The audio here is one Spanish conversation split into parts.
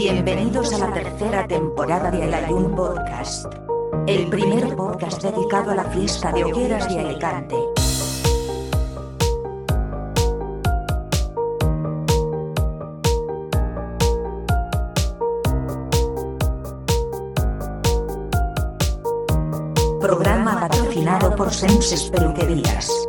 Bienvenidos a la tercera temporada de El Ayun Podcast. El primer podcast dedicado a la fiesta de hogueras de Alicante. Programa patrocinado por Senses Peluquerías.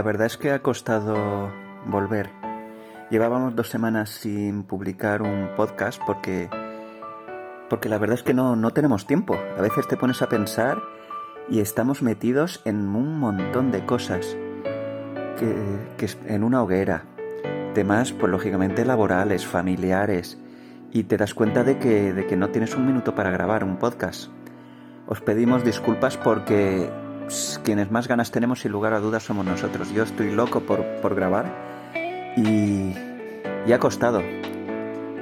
La verdad es que ha costado volver. Llevábamos dos semanas sin publicar un podcast porque, porque la verdad es que no, no tenemos tiempo. A veces te pones a pensar y estamos metidos en un montón de cosas. Que, que en una hoguera. Temas, pues lógicamente laborales, familiares. Y te das cuenta de que, de que no tienes un minuto para grabar un podcast. Os pedimos disculpas porque quienes más ganas tenemos sin lugar a dudas somos nosotros. Yo estoy loco por, por grabar y, y, ha costado.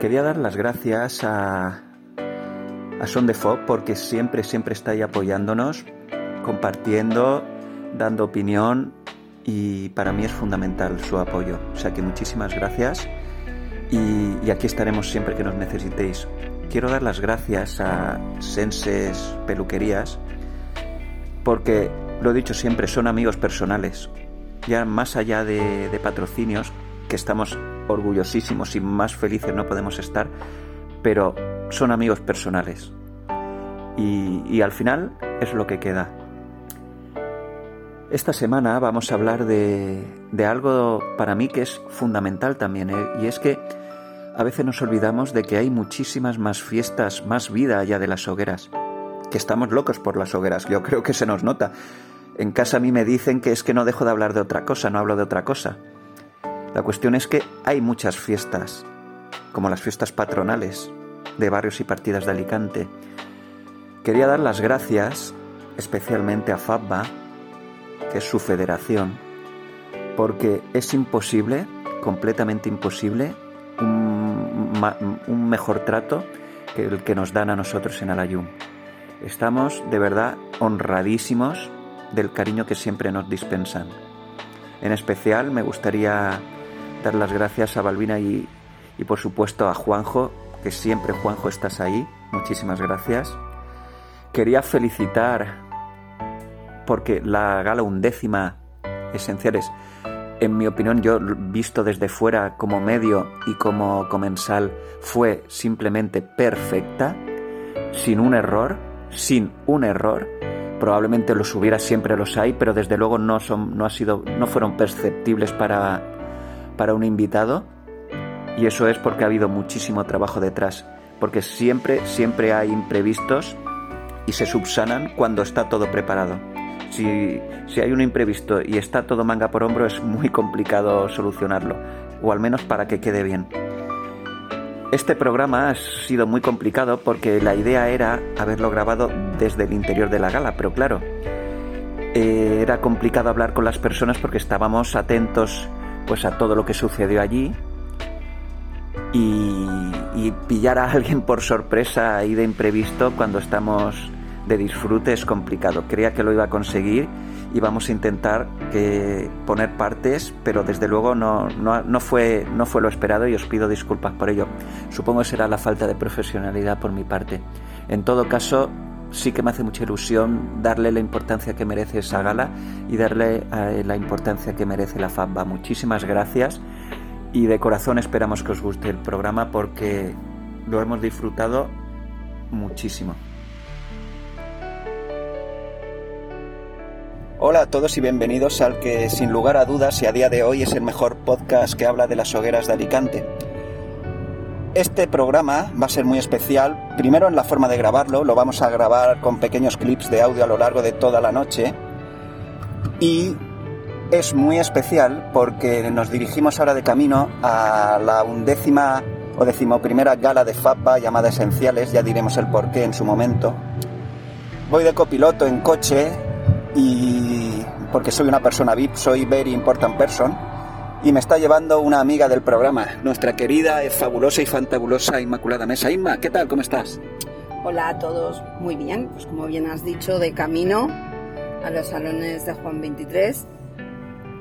Quería dar las gracias a, a Son de Fog porque siempre, siempre está ahí apoyándonos, compartiendo, dando opinión y para mí es fundamental su apoyo. O sea que muchísimas gracias y, y aquí estaremos siempre que nos necesitéis. Quiero dar las gracias a Senses Peluquerías porque, lo he dicho siempre, son amigos personales. Ya más allá de, patrocinios, que estamos orgullosísimos y más felices no podemos estar, pero son amigos personales. Y, al final es lo que queda. Esta semana vamos a hablar de, de algo para mí que es fundamental también, ¿eh? y es que a veces nos olvidamos de que hay muchísimas más fiestas, más vida allá de las hogueras que estamos locos por las hogueras. Yo creo que se nos nota. En casa a mí me dicen que es que no dejo de hablar de otra cosa, no hablo de otra cosa. La cuestión es que hay muchas fiestas, como las fiestas patronales de barrios y partidas de Alicante. Quería dar las gracias especialmente a FABBA, que es su federación, porque es imposible, completamente imposible, un, mejor trato que el que nos dan a nosotros en Alayum. Estamos de verdad honradísimos del cariño que siempre nos dispensan. En especial me gustaría dar las gracias a Balbina y, y por supuesto a Juanjo, que siempre Juanjo estás ahí. Muchísimas gracias. Quería felicitar porque la gala undécima esenciales, en mi opinión, yo visto desde fuera como medio y como comensal, fue simplemente perfecta, sin un error sin un error. Probablemente los hubiera, siempre los hay, pero desde luego no, son, no, ha sido, no fueron perceptibles para, para un invitado. Y eso es porque ha habido muchísimo trabajo detrás. Porque siempre, siempre hay imprevistos y se subsanan cuando está todo preparado. Si, si hay un imprevisto y está todo manga por hombro, es muy complicado solucionarlo. O al menos para que quede bien. Este programa ha sido muy complicado porque la idea era haberlo grabado desde el interior de la gala, pero claro, eh, era complicado hablar con las personas porque estábamos atentos pues a todo lo que sucedió allí y, y pillar a alguien por sorpresa y de imprevisto cuando estamos de disfrute es complicado. Creía que lo iba a conseguir y vamos a intentar que poner partes, pero desde luego no, no, no, fue, no fue lo esperado y os pido disculpas por ello. Supongo que será la falta de profesionalidad por mi parte. En todo caso, sí que me hace mucha ilusión darle la importancia que merece esa gala y darle eh, la importancia que merece la FABA. Muchísimas gracias y de corazón esperamos que os guste el programa porque lo hemos disfrutado muchísimo. Hola a todos y bienvenidos al que sin lugar a dudas y a día de hoy es el mejor podcast que habla de las hogueras de Alicante. Este programa va a ser muy especial, primero en la forma de grabarlo, lo vamos a grabar con pequeños clips de audio a lo largo de toda la noche y es muy especial porque nos dirigimos ahora de camino a la undécima o decimoprimera gala de FAPA llamada Esenciales, ya diremos el porqué en su momento. Voy de copiloto en coche y porque soy una persona VIP, soy very important person y me está llevando una amiga del programa, nuestra querida, fabulosa y fantabulosa Inmaculada Mesa. Inma, ¿qué tal? ¿Cómo estás? Hola a todos, muy bien, pues como bien has dicho, de camino a los salones de Juan 23,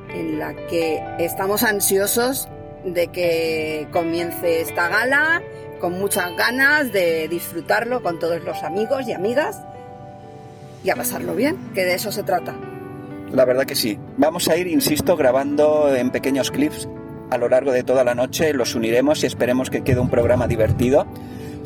en la que estamos ansiosos de que comience esta gala, con muchas ganas de disfrutarlo con todos los amigos y amigas y a pasarlo bien, que de eso se trata. La verdad que sí. Vamos a ir, insisto, grabando en pequeños clips a lo largo de toda la noche, los uniremos y esperemos que quede un programa divertido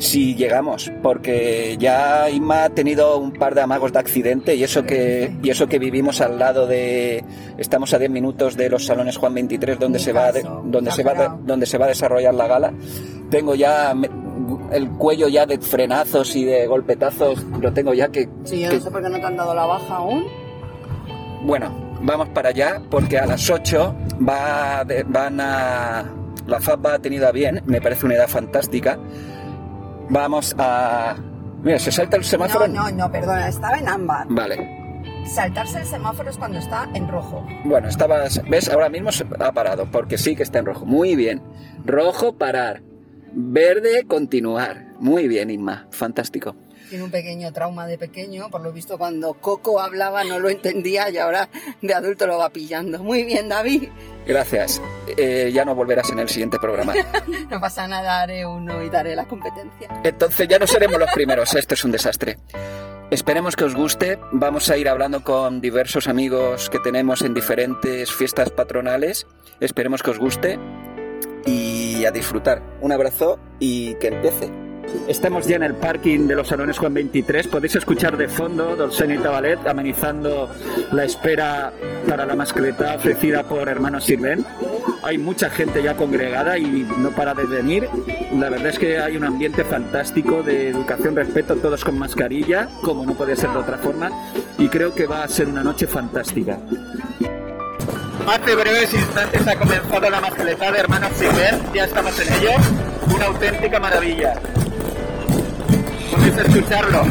si llegamos, porque ya Inma ha tenido un par de amagos de accidente y eso que y eso que vivimos al lado de estamos a 10 minutos de los salones Juan 23 donde se va donde se va donde se va a desarrollar la gala. Tengo ya el cuello ya de frenazos y de golpetazos, lo tengo ya que Sí, yo no sé por qué no te han dado la baja aún. Bueno, vamos para allá porque a las 8 va van a la FAB ha tenido a bien, me parece una edad fantástica Vamos a... Mira, se salta el semáforo. No, no, no, perdona, estaba en ámbar. Vale. Saltarse el semáforo es cuando está en rojo. Bueno, estaba, ves, ahora mismo se ha parado, porque sí que está en rojo. Muy bien. Rojo, parar. Verde, continuar. Muy bien, Inma. Fantástico. Tiene un pequeño trauma de pequeño, por lo visto cuando Coco hablaba no lo entendía y ahora de adulto lo va pillando. Muy bien, David. Gracias. Eh, ya no volverás en el siguiente programa. no pasa nada, haré uno y daré la competencia. Entonces ya no seremos los primeros. Esto es un desastre. Esperemos que os guste. Vamos a ir hablando con diversos amigos que tenemos en diferentes fiestas patronales. Esperemos que os guste y a disfrutar. Un abrazo y que empiece. Estamos ya en el parking de los salones Juan 23. Podéis escuchar de fondo Dolcena Ballet amenizando la espera para la mascleta ofrecida por Hermanos Sirven. Hay mucha gente ya congregada y no para de venir. La verdad es que hay un ambiente fantástico de educación, respeto, todos con mascarilla, como no puede ser de otra forma. Y creo que va a ser una noche fantástica. Hace breves instantes ha comenzado la mascleta de Hermanos Sirven. Ya estamos en ello. Una auténtica maravilla a escucharlo.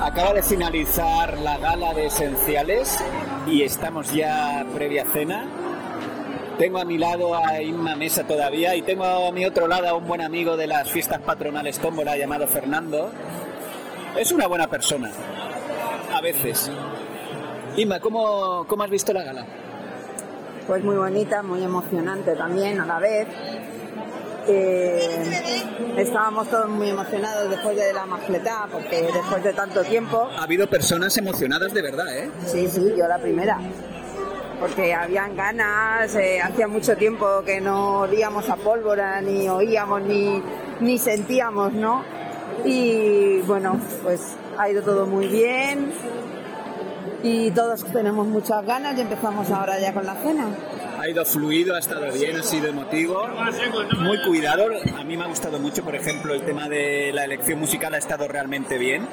Acaba de finalizar la gala de esenciales y estamos ya previa cena. Tengo a mi lado a Inma Mesa todavía y tengo a mi otro lado a un buen amigo de las fiestas patronales Tómbola llamado Fernando. Es una buena persona, a veces. Inma, ¿cómo, cómo has visto la gala? pues muy bonita, muy emocionante también a la vez. Eh, estábamos todos muy emocionados después de la mascletá, porque después de tanto tiempo... Ha habido personas emocionadas de verdad, ¿eh? Sí, sí, yo la primera. Porque habían ganas, eh, hacía mucho tiempo que no olíamos a pólvora, ni oíamos, ni, ni sentíamos, ¿no? Y bueno, pues ha ido todo muy bien, y todos tenemos muchas ganas y empezamos ahora ya con la cena. Ha ido fluido, ha estado bien, ha sido emotivo, muy cuidado. A mí me ha gustado mucho, por ejemplo, el tema de la elección musical ha estado realmente bien.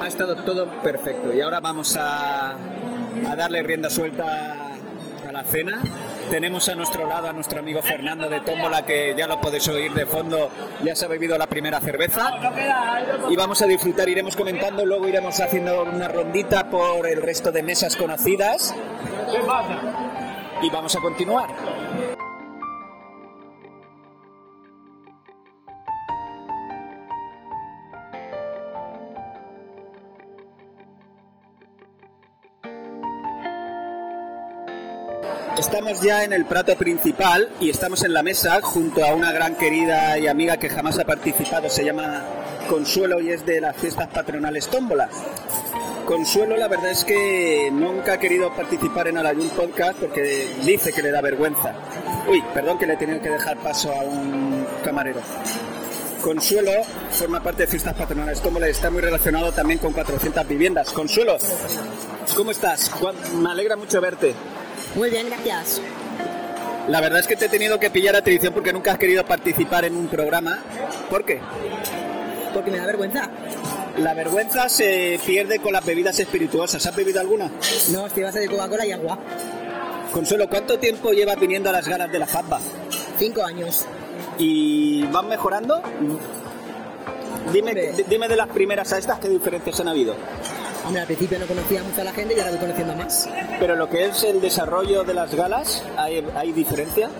Ha estado todo perfecto y ahora vamos a, a darle rienda suelta a la cena tenemos a nuestro lado a nuestro amigo Fernando de Tómbola, que ya lo podéis oír de fondo, ya se ha bebido la primera cerveza. Y vamos a disfrutar, iremos comentando, luego iremos haciendo una rondita por el resto de mesas conocidas. Y vamos a continuar. Estamos ya en el prato principal y estamos en la mesa junto a una gran querida y amiga que jamás ha participado, se llama Consuelo y es de las fiestas patronales Tómbola. Consuelo la verdad es que nunca ha querido participar en Alayun Podcast porque dice que le da vergüenza. Uy, perdón que le he tenido que dejar paso a un camarero. Consuelo forma parte de Fiestas Patronales Tómbola y está muy relacionado también con 400 viviendas. Consuelo, ¿cómo estás? Me alegra mucho verte. Muy bien, gracias. La verdad es que te he tenido que pillar a porque nunca has querido participar en un programa. ¿Por qué? Porque me da vergüenza. La vergüenza se pierde con las bebidas espirituosas. ¿Has bebido alguna? No, estoy base de Coca-Cola y agua. Consuelo, ¿cuánto tiempo llevas viniendo a las galas de la FAPBA? Cinco años. ¿Y van mejorando? Dime, Hombre. d- dime de las primeras a estas, ¿qué diferencias han habido? Hombre, al principio no conocía mucho a la gente y ahora voy conociendo más. Pero lo que es el desarrollo de las galas, ¿hay, hay diferencia?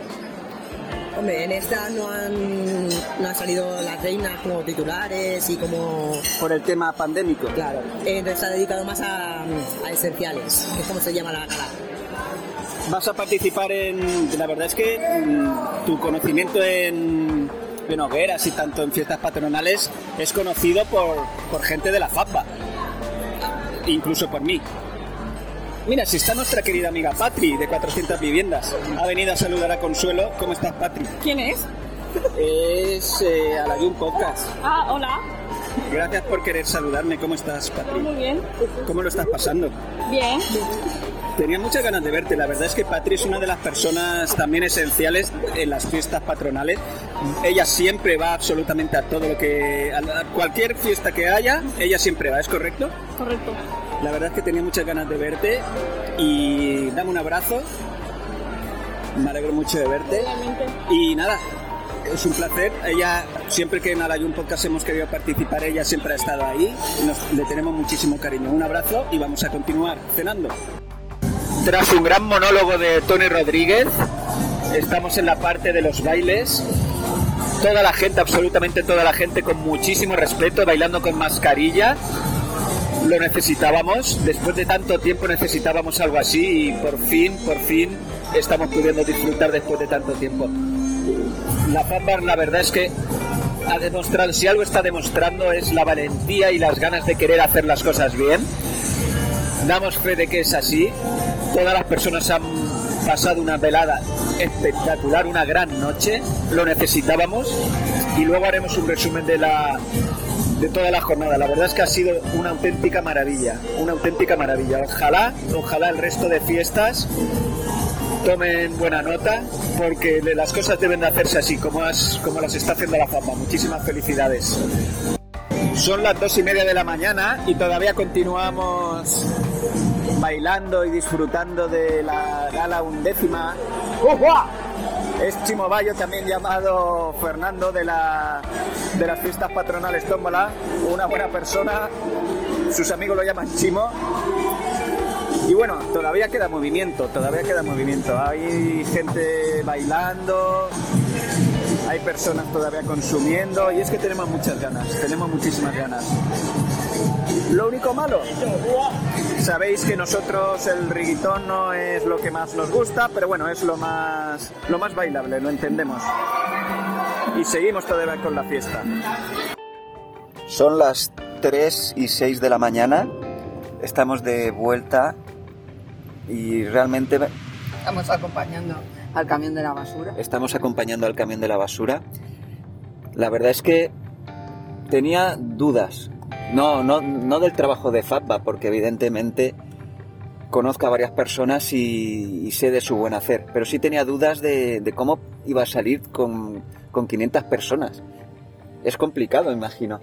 Hombre, en esta no han, no han salido las reinas como titulares y como... Por el tema pandémico. Claro, entonces se ha dedicado más a, a esenciales, que es como se llama la gala. Vas a participar en... La verdad es que mm, tu conocimiento en, en hogueras y tanto en fiestas patronales es conocido por, por gente de la FAPBA. Incluso por mí. Mira, si está nuestra querida amiga Patri, de 400 viviendas. Ha venido a saludar a Consuelo. ¿Cómo estás, Patri? ¿Quién es? Es eh, a la de un podcast. Ah, hola. Gracias por querer saludarme. ¿Cómo estás, Patri? Muy bien. ¿Cómo lo estás pasando? Bien. Tenía muchas ganas de verte. La verdad es que Patri es una de las personas también esenciales en las fiestas patronales. Ella siempre va absolutamente a todo lo que... A cualquier fiesta que haya, ella siempre va, ¿es correcto? Correcto. La verdad es que tenía muchas ganas de verte y dame un abrazo. Me alegro mucho de verte. Realmente. Y nada, es un placer. Ella, siempre que en Alayun Podcast hemos querido participar, ella siempre ha estado ahí. Le tenemos muchísimo cariño. Un abrazo y vamos a continuar cenando. Tras un gran monólogo de Tony Rodríguez, estamos en la parte de los bailes. Toda la gente, absolutamente toda la gente, con muchísimo respeto, bailando con mascarilla. Lo necesitábamos, después de tanto tiempo necesitábamos algo así y por fin, por fin estamos pudiendo disfrutar después de tanto tiempo. La Fanbar la verdad es que ha demostrado, si algo está demostrando es la valentía y las ganas de querer hacer las cosas bien. Damos fe de que es así. Todas las personas han pasado una velada espectacular, una gran noche. Lo necesitábamos. Y luego haremos un resumen de la de toda la jornada. La verdad es que ha sido una auténtica maravilla, una auténtica maravilla. Ojalá, ojalá el resto de fiestas tomen buena nota, porque las cosas deben de hacerse así, como, as- como las está haciendo la fama. Muchísimas felicidades. Son las dos y media de la mañana y todavía continuamos bailando y disfrutando de la gala undécima. Es Chimo Bayo, también llamado Fernando de, la, de las fiestas patronales Tómbola, una buena persona, sus amigos lo llaman Chimo. Y bueno, todavía queda movimiento, todavía queda movimiento. Hay gente bailando, hay personas todavía consumiendo y es que tenemos muchas ganas, tenemos muchísimas ganas. Lo único malo, sabéis que nosotros el riguitón no es lo que más nos gusta, pero bueno, es lo más, lo más bailable, lo entendemos. Y seguimos todavía con la fiesta. Son las 3 y 6 de la mañana, estamos de vuelta y realmente Estamos acompañando al camión de la basura. estamos acompañando al camión de la basura. La verdad es que tenía dudas. No, no, no del trabajo de FATBA, porque evidentemente conozco a varias personas y, y sé de su buen hacer, pero sí tenía dudas de, de cómo iba a salir con, con 500 personas. Es complicado, imagino.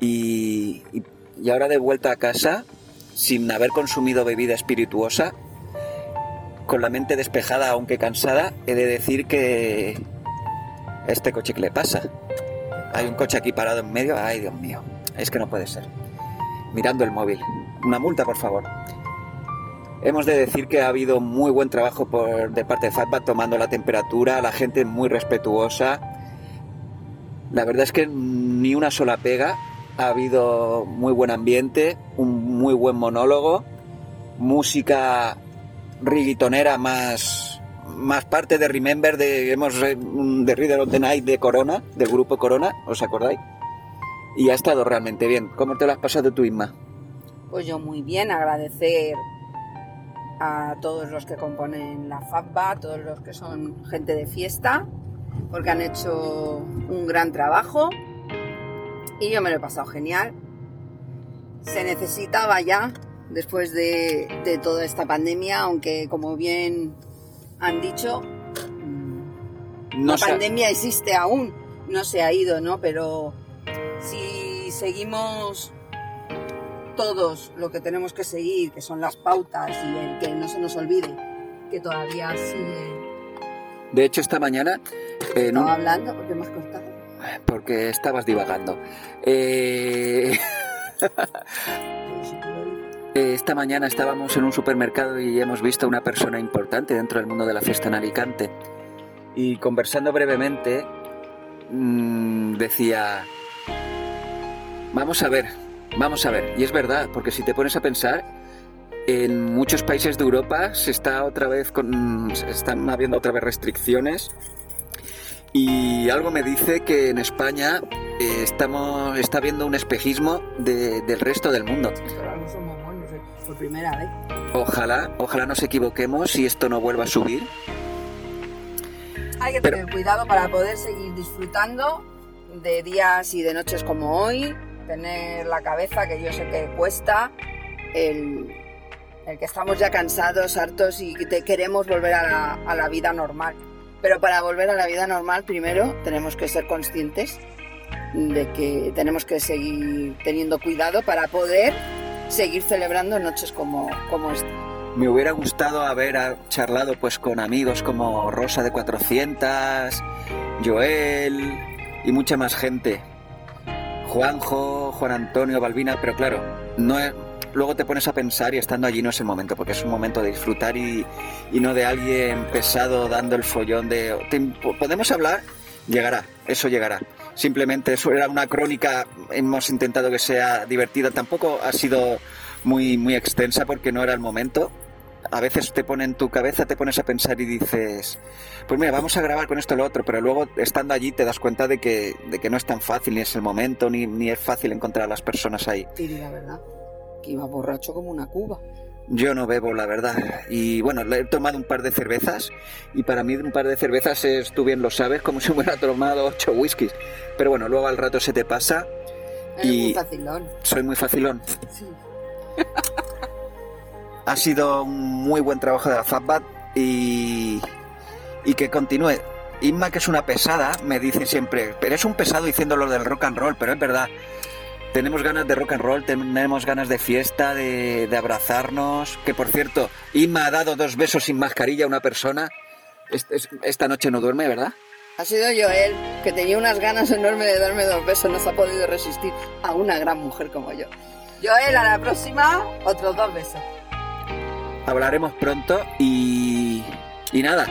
Y, y, y ahora de vuelta a casa, sin haber consumido bebida espirituosa, con la mente despejada, aunque cansada, he de decir que este coche que le pasa. Hay un coche aquí parado en medio. Ay, Dios mío. Es que no puede ser. Mirando el móvil. Una multa, por favor. Hemos de decir que ha habido muy buen trabajo por, de parte de Fatback tomando la temperatura, la gente muy respetuosa. La verdad es que ni una sola pega. Ha habido muy buen ambiente, un muy buen monólogo, música riguitonera más más parte de Remember de hemos re- de Reader of the Night de Corona, del grupo Corona, ¿os acordáis? Y ha estado realmente bien. ¿Cómo te lo has pasado tú, Inma? Pues yo muy bien, agradecer a todos los que componen la FABA, a todos los que son gente de fiesta, porque han hecho un gran trabajo y yo me lo he pasado genial. Se necesitaba ya, después de, de toda esta pandemia, aunque como bien han dicho, No la pandemia existe aún, no se ha ido, ¿no? Pero si seguimos todos lo que tenemos que seguir, que son las pautas y el que no se nos olvide que todavía sigue. De hecho, esta mañana... eh, no- hablando porque me has cortado. porque estabas divagando. Eh, esta mañana estábamos en un supermercado y hemos visto a una persona importante dentro del mundo de la fiesta en Alicante. Y conversando brevemente, mm, decía, vamos a ver, vamos a ver. Y es verdad, porque si te pones a pensar, en muchos países de Europa se está otra vez con, se están habiendo otra vez restricciones y algo me dice que en España eh, estamos, está habiendo un espejismo de- del resto del mundo. Por primera vez. Ojalá, ojalá nos equivoquemos y esto no vuelva a subir. Hay que Pero- tener cuidado para poder seguir disfrutando de días y de noches como hoy, tener la cabeza que yo sé que cuesta, el, el que estamos ya cansados, hartos y que te- queremos volver a la, a la vida normal. Pero para volver a la vida normal primero tenemos que ser conscientes de que tenemos que seguir teniendo cuidado para poder seguir celebrando noches como, como esta. Me hubiera gustado haber charlado pues con amigos como Rosa de 400, Joel y mucha más gente. Juanjo, Juan Antonio, Balbina, pero claro, no es- luego te pones a pensar y estando allí no es el momento, porque es un momento de disfrutar y, y no de alguien pesado dando el follón de... "Te- ¿Podemos hablar? Llegará, eso llegará. Simplemente eso era una crónica, hemos intentado que sea divertida, tampoco ha sido muy, muy extensa porque no era el momento. A veces te pone en tu cabeza, te pones a pensar y dices, pues mira, vamos a grabar con esto o lo otro, pero luego estando allí te das cuenta de que, de que no es tan fácil, ni es el momento, ni, ni es fácil encontrar a las personas ahí. Y la verdad, que iba borracho como una cuba. Yo no bebo, la verdad. Y bueno, le he tomado un par de cervezas y para mí un par de cervezas es, tú bien lo sabes, como si hubiera tomado ocho whiskies. Pero bueno, luego al rato se te pasa. Y- muy facilón. Soy muy facilón. Sí. Ha sido un muy buen trabajo de la Fatbat y, y que continúe. Inma, que es una pesada, me dice siempre, pero es un pesado diciendo lo del rock and roll, pero es verdad. Tenemos ganas de rock and roll, tenemos ganas de fiesta, de, de abrazarnos. Que por cierto, Inma ha dado dos besos sin mascarilla a una persona. Es- es- esta noche no duerme, ¿verdad? Ha sido Joel, que tenía unas ganas enormes de darme dos besos, no se ha podido resistir a una gran mujer como yo. Joel, a la próxima, otros dos besos. Hablaremos pronto y, y nada,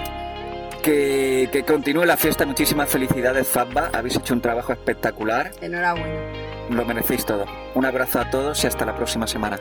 que, que continúe la fiesta. Muchísimas felicidades, Fabba. Habéis hecho un trabajo espectacular. Enhorabuena. Lo merecéis todo. Un abrazo a todos y hasta la próxima semana.